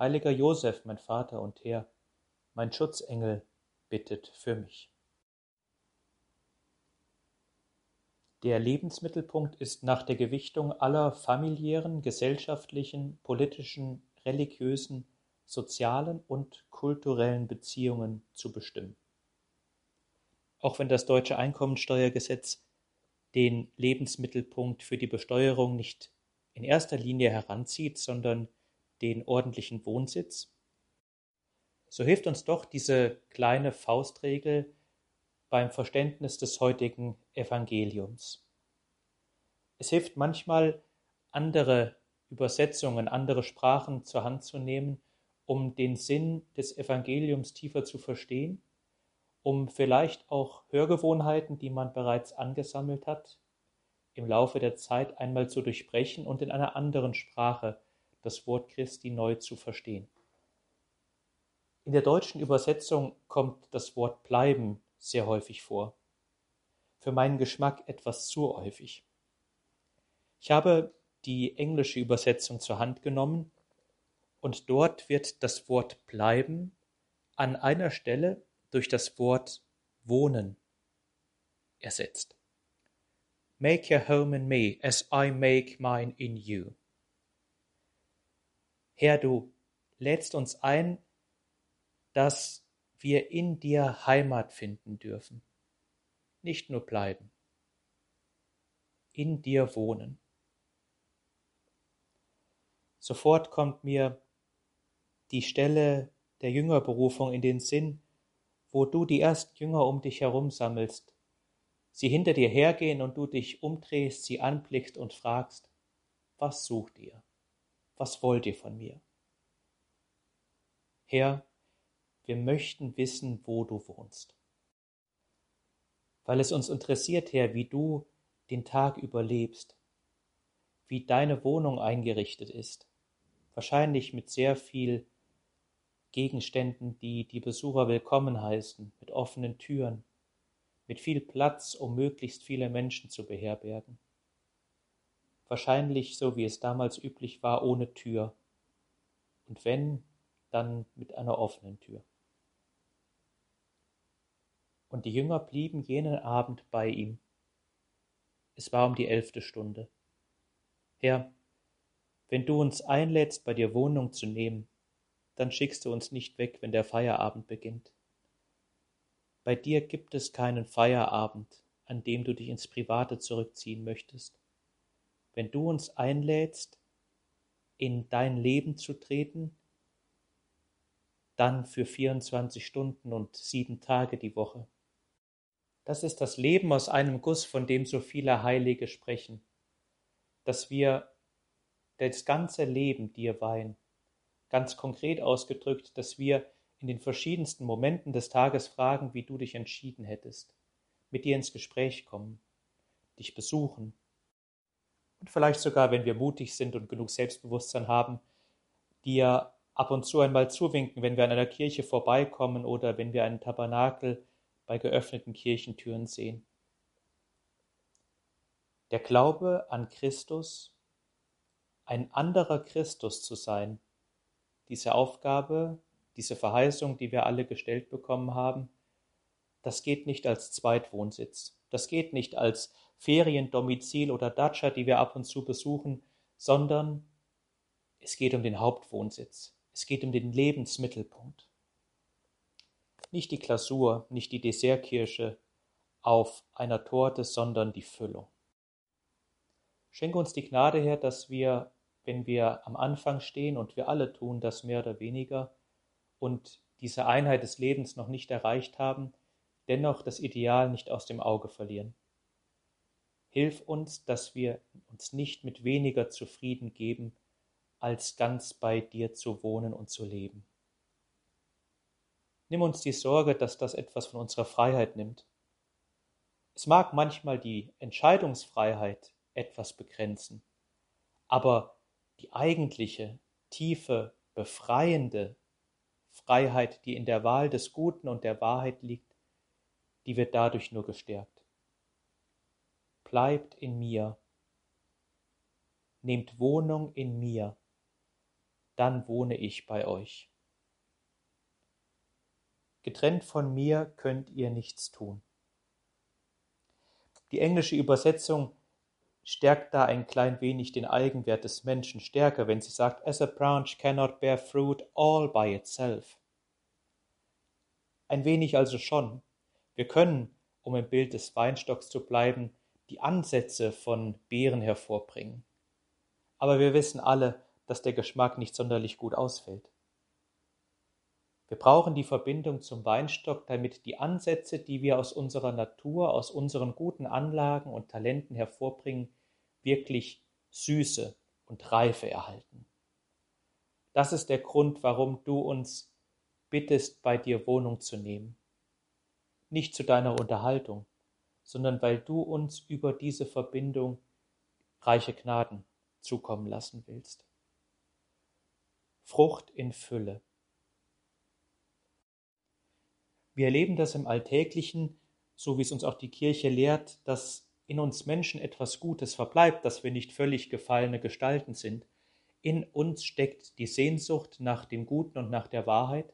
Heiliger Josef, mein Vater und Herr, mein Schutzengel, bittet für mich. Der Lebensmittelpunkt ist nach der Gewichtung aller familiären, gesellschaftlichen, politischen, religiösen, sozialen und kulturellen Beziehungen zu bestimmen. Auch wenn das deutsche Einkommensteuergesetz den Lebensmittelpunkt für die Besteuerung nicht in erster Linie heranzieht, sondern den ordentlichen Wohnsitz, so hilft uns doch diese kleine Faustregel beim Verständnis des heutigen Evangeliums. Es hilft manchmal, andere Übersetzungen, andere Sprachen zur Hand zu nehmen, um den Sinn des Evangeliums tiefer zu verstehen, um vielleicht auch Hörgewohnheiten, die man bereits angesammelt hat, im Laufe der Zeit einmal zu durchbrechen und in einer anderen Sprache das Wort Christi neu zu verstehen. In der deutschen Übersetzung kommt das Wort bleiben sehr häufig vor. Für meinen Geschmack etwas zu häufig. Ich habe die englische Übersetzung zur Hand genommen und dort wird das Wort bleiben an einer Stelle durch das Wort wohnen ersetzt. Make your home in me as I make mine in you. Herr, du lädst uns ein, dass wir in dir Heimat finden dürfen, nicht nur bleiben, in dir wohnen. Sofort kommt mir die Stelle der Jüngerberufung in den Sinn, wo du die ersten Jünger um dich herum sammelst, sie hinter dir hergehen und du dich umdrehst, sie anblickst und fragst, was sucht ihr? Was wollt ihr von mir? Herr, wir möchten wissen, wo du wohnst. Weil es uns interessiert, Herr, wie du den Tag überlebst, wie deine Wohnung eingerichtet ist, wahrscheinlich mit sehr viel Gegenständen, die die Besucher willkommen heißen, mit offenen Türen, mit viel Platz, um möglichst viele Menschen zu beherbergen wahrscheinlich so wie es damals üblich war, ohne Tür, und wenn, dann mit einer offenen Tür. Und die Jünger blieben jenen Abend bei ihm. Es war um die elfte Stunde. Herr, wenn du uns einlädst, bei dir Wohnung zu nehmen, dann schickst du uns nicht weg, wenn der Feierabend beginnt. Bei dir gibt es keinen Feierabend, an dem du dich ins Private zurückziehen möchtest wenn du uns einlädst, in dein Leben zu treten, dann für 24 Stunden und sieben Tage die Woche. Das ist das Leben aus einem Guss, von dem so viele Heilige sprechen, dass wir das ganze Leben dir weihen, ganz konkret ausgedrückt, dass wir in den verschiedensten Momenten des Tages fragen, wie du dich entschieden hättest, mit dir ins Gespräch kommen, dich besuchen, und vielleicht sogar, wenn wir mutig sind und genug Selbstbewusstsein haben, dir ab und zu einmal zuwinken, wenn wir an einer Kirche vorbeikommen oder wenn wir einen Tabernakel bei geöffneten Kirchentüren sehen. Der Glaube an Christus, ein anderer Christus zu sein, diese Aufgabe, diese Verheißung, die wir alle gestellt bekommen haben, das geht nicht als Zweitwohnsitz, das geht nicht als Feriendomizil oder Datscha, die wir ab und zu besuchen, sondern es geht um den Hauptwohnsitz. Es geht um den Lebensmittelpunkt. Nicht die Glasur, nicht die Dessertkirsche auf einer Torte, sondern die Füllung. Schenke uns die Gnade, Herr, dass wir, wenn wir am Anfang stehen, und wir alle tun das mehr oder weniger, und diese Einheit des Lebens noch nicht erreicht haben, dennoch das Ideal nicht aus dem Auge verlieren. Hilf uns, dass wir uns nicht mit weniger zufrieden geben, als ganz bei dir zu wohnen und zu leben. Nimm uns die Sorge, dass das etwas von unserer Freiheit nimmt. Es mag manchmal die Entscheidungsfreiheit etwas begrenzen, aber die eigentliche, tiefe, befreiende Freiheit, die in der Wahl des Guten und der Wahrheit liegt, die wird dadurch nur gestärkt. Bleibt in mir, nehmt Wohnung in mir, dann wohne ich bei euch. Getrennt von mir könnt ihr nichts tun. Die englische Übersetzung stärkt da ein klein wenig den Eigenwert des Menschen stärker, wenn sie sagt, as a branch cannot bear fruit all by itself. Ein wenig also schon. Wir können, um im Bild des Weinstocks zu bleiben, die Ansätze von Beeren hervorbringen. Aber wir wissen alle, dass der Geschmack nicht sonderlich gut ausfällt. Wir brauchen die Verbindung zum Weinstock, damit die Ansätze, die wir aus unserer Natur, aus unseren guten Anlagen und Talenten hervorbringen, wirklich Süße und Reife erhalten. Das ist der Grund, warum du uns bittest, bei dir Wohnung zu nehmen. Nicht zu deiner Unterhaltung, sondern weil du uns über diese Verbindung reiche Gnaden zukommen lassen willst. Frucht in Fülle. Wir erleben das im Alltäglichen, so wie es uns auch die Kirche lehrt, dass in uns Menschen etwas Gutes verbleibt, dass wir nicht völlig gefallene Gestalten sind. In uns steckt die Sehnsucht nach dem Guten und nach der Wahrheit.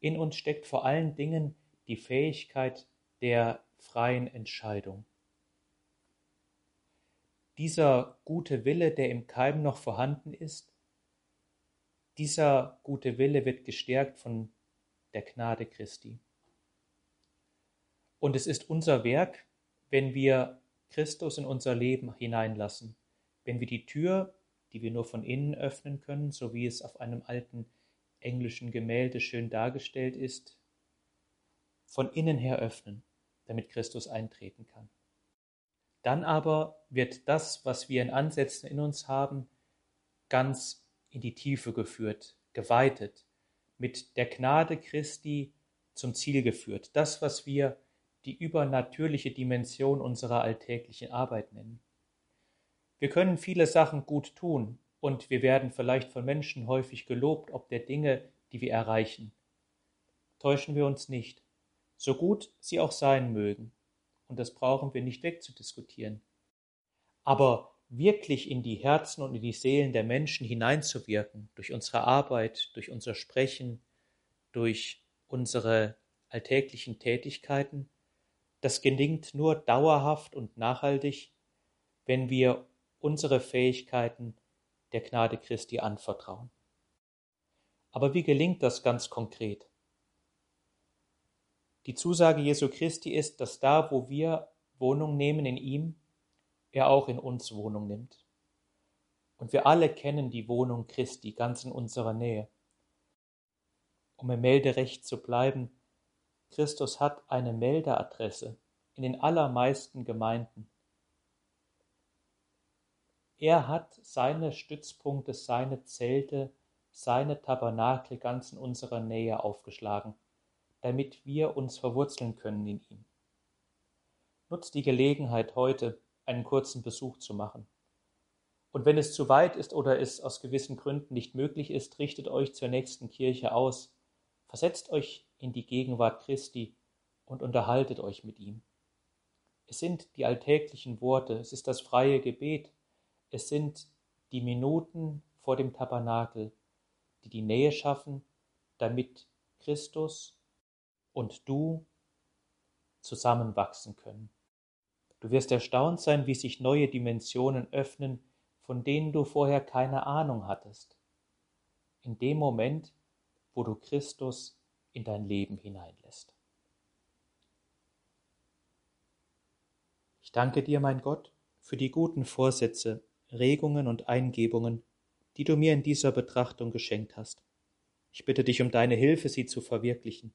In uns steckt vor allen Dingen die Fähigkeit der freien Entscheidung. Dieser gute Wille, der im Keim noch vorhanden ist, dieser gute Wille wird gestärkt von der Gnade Christi. Und es ist unser Werk, wenn wir Christus in unser Leben hineinlassen, wenn wir die Tür, die wir nur von innen öffnen können, so wie es auf einem alten englischen Gemälde schön dargestellt ist, von innen her öffnen, damit Christus eintreten kann. Dann aber wird das, was wir in Ansätzen in uns haben, ganz in die Tiefe geführt, geweitet, mit der Gnade Christi zum Ziel geführt. Das, was wir die übernatürliche Dimension unserer alltäglichen Arbeit nennen. Wir können viele Sachen gut tun und wir werden vielleicht von Menschen häufig gelobt, ob der Dinge, die wir erreichen. Täuschen wir uns nicht, so gut sie auch sein mögen, und das brauchen wir nicht wegzudiskutieren. Aber wirklich in die Herzen und in die Seelen der Menschen hineinzuwirken, durch unsere Arbeit, durch unser Sprechen, durch unsere alltäglichen Tätigkeiten, das gelingt nur dauerhaft und nachhaltig, wenn wir unsere Fähigkeiten der Gnade Christi anvertrauen. Aber wie gelingt das ganz konkret? Die Zusage Jesu Christi ist, dass da, wo wir Wohnung nehmen in ihm, er auch in uns Wohnung nimmt. Und wir alle kennen die Wohnung Christi ganz in unserer Nähe. Um im Melderecht zu bleiben, Christus hat eine Meldeadresse in den allermeisten Gemeinden. Er hat seine Stützpunkte, seine Zelte, seine Tabernakel ganz in unserer Nähe aufgeschlagen, damit wir uns verwurzeln können in ihm. Nutzt die Gelegenheit heute, einen kurzen Besuch zu machen. Und wenn es zu weit ist oder es aus gewissen Gründen nicht möglich ist, richtet euch zur nächsten Kirche aus, versetzt euch in die Gegenwart Christi und unterhaltet euch mit ihm. Es sind die alltäglichen Worte, es ist das freie Gebet, es sind die Minuten vor dem Tabernakel, die die Nähe schaffen, damit Christus und du zusammenwachsen können. Du wirst erstaunt sein, wie sich neue Dimensionen öffnen, von denen du vorher keine Ahnung hattest. in dem Moment, wo du Christus in dein Leben hineinlässt. Ich danke dir, mein Gott, für die guten Vorsätze, Regungen und Eingebungen, die du mir in dieser Betrachtung geschenkt hast. Ich bitte dich um deine Hilfe, sie zu verwirklichen.